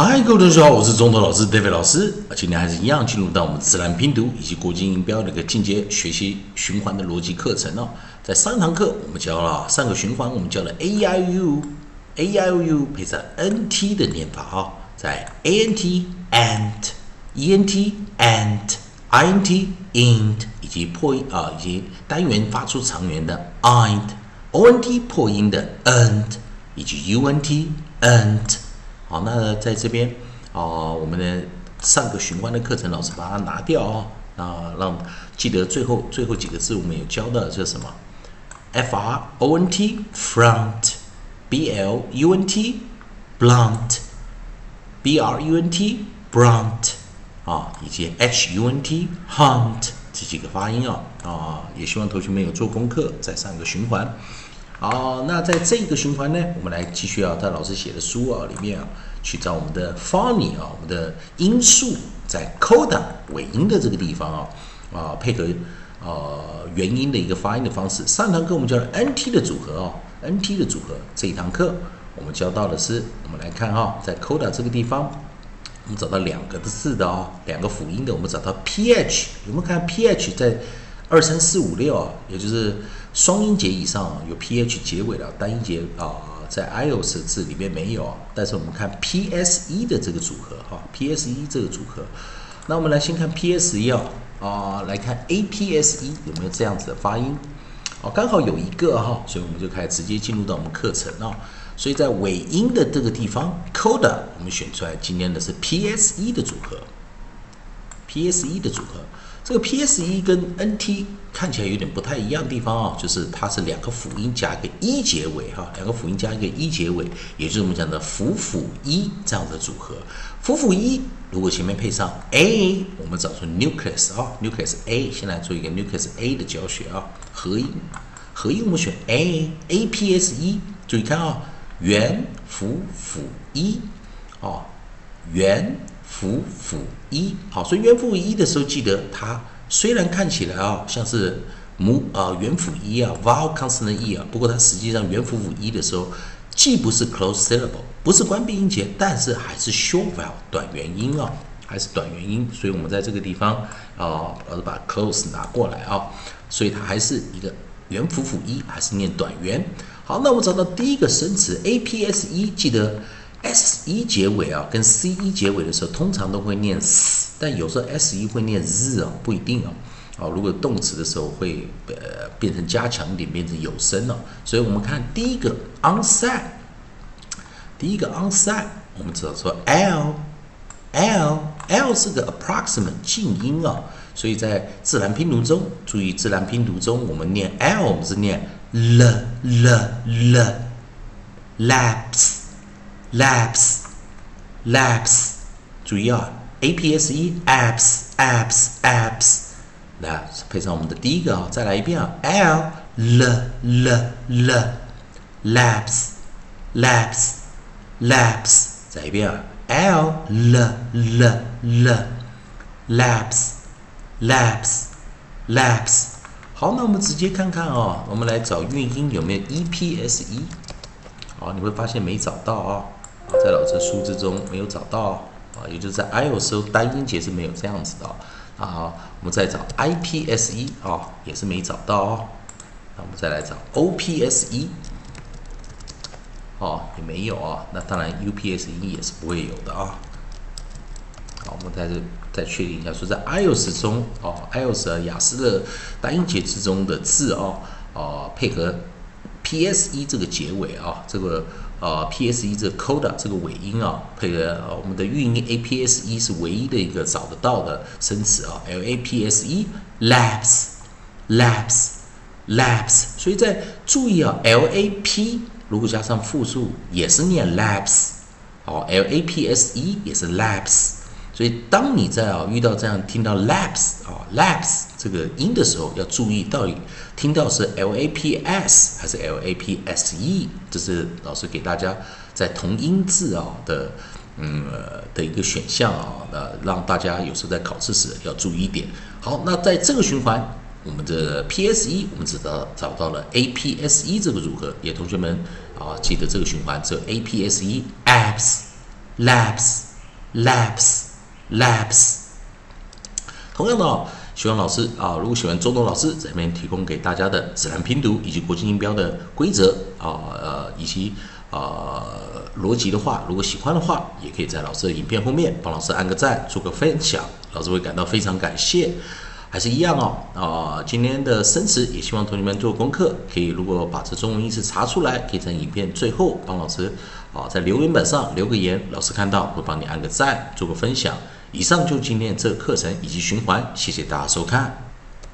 嗨，各位同学好，我是中头老师 David 老师啊。今天还是一样进入到我们自然拼读以及国际音标的一个进阶学习循环的逻辑课程哦。在上堂课我们教了上个循环，我们教了 a i u a i u 配上 n t 的念法啊，在 a n t ant e n t ant i n t int 以及破音啊以及单元发出长元的 int o n t 破音的 ant 以及 u n t ant。好，那在这边啊，我们的上个循环的课程，老师把它拿掉哦，啊，让记得最后最后几个字我们有教的是什么？F R O N T front，B L U N T blunt，B R U N T brunt 啊，以及 H U N T hunt 这几个发音啊啊，也希望同学们有做功课，再上个循环。好，那在这个循环呢，我们来继续啊，在老师写的书啊里面啊，去找我们的 phony 啊，我们的音素在 coda 尾音的这个地方啊啊，配合呃元音的一个发音的方式。上堂课我们教了 NT 的组合哦，NT 的组合。这一堂课我们教到的是，我们来看哈，在 coda 这个地方，我们找到两个的字的哦，两个辅音的，我们找到 ph，有没有看 ph 在二三四五六啊，也就是。双音节以上有 ph 结尾的单音节啊，在 ios 字里面没有。但是我们看 pse 的这个组合哈，pse 这个组合。那我们来先看 pse 啊，啊，来看 apse 有没有这样子的发音？哦，刚好有一个哈，所以我们就开始直接进入到我们课程啊。所以在尾音的这个地方，coda 我们选出来今天的是 pse 的组合，pse 的组合。这个 P S 一跟 N T 看起来有点不太一样的地方啊，就是它是两个辅音加一个一结尾哈，两个辅音加一个一结尾，也就是我们讲的辅辅一这样的组合。辅辅一如果前面配上 A，我们找出 nucleus 啊，nucleus A，先来做一个 nucleus A 的教学啊，合音，合音我们选 A，A P S E，注意看啊，元辅辅一，哦，元。辅辅一，好，所以元辅一的时候，记得它虽然看起来啊像是母啊元辅一啊 vowel consonant e 啊，不过它实际上元辅辅一的时候，既不是 close syllable，不是关闭音节，但是还是 short vowel 短元音啊，还是短元音，所以我们在这个地方啊，老师把 close 拿过来啊，所以它还是一个元辅辅一，还是念短元。好，那我们找到第一个生词 a p s e，记得。s 一结尾啊，跟 c 一结尾的时候，通常都会念 s，但有时候 s 一会念 z 啊，不一定啊。哦，如果动词的时候会呃变成加强点，变成有声了。所以我们看第一个 onside，第一个 onside，我们知道说 l l l 是个 approximate 静音啊，所以在自然拼读中，注意自然拼读中，我们念 l，我们是念 l，l，l，lapse。Labs, labs，注意啊，A P S E, abs, abs, abs，来配上我们的第一个啊，再来一遍啊，L, L, L, L, labs, labs, labs，再一遍啊，L, L, L, L, labs, labs, labs。好，那我们直接看看啊，我们来找韵音有没有 E P S E，好，你会发现没找到啊。在老师书之中没有找到啊，也就是在 I O 时候单音节是没有这样子的啊。我们再找 I P S E 啊，也是没找到哦。那我们再来找 O P S E，哦，也没有啊。那当然 U P S E 也是不会有的啊。好，我们在这再确定一下，说在 IOS 中哦，I O 时雅思的单音节之中的字哦，哦，配合 P S E 这个结尾啊，这个。啊，P S E 这个 coda 这个尾音啊，配合我们的韵音 A P S E 是唯一的一个找得到的生词啊，L A P S E，labs，labs，labs，所以在注意啊，L A P 如果加上复数也是念 labs，哦，L A P S E 也是 labs。所以，当你在啊遇到这样听到 laps 啊 laps 这个音的时候，要注意到底听到是 l a p s 还是 l a p s e，这是老师给大家在同音字啊的嗯的一个选项啊，那让大家有时候在考试时要注意一点。好，那在这个循环，我们的 p s e 我们知道找到了 a p s e 这个组合，也同学们啊记得这个循环只有 a p s e apps labs。lapse，lapse。同样的哦，希望老师啊，如果喜欢周董老师这边提供给大家的自然拼读以及国际音标的规则啊，呃，以及呃逻辑的话，如果喜欢的话，也可以在老师的影片后面帮老师按个赞，做个分享，老师会感到非常感谢。还是一样哦，啊，今天的生词也希望同学们做功课，可以如果把这中文意思查出来，可以在影片最后帮老师啊在留言板上留个言，老师看到会帮你按个赞，做个分享。以上就今天这课程以及循环，谢谢大家收看。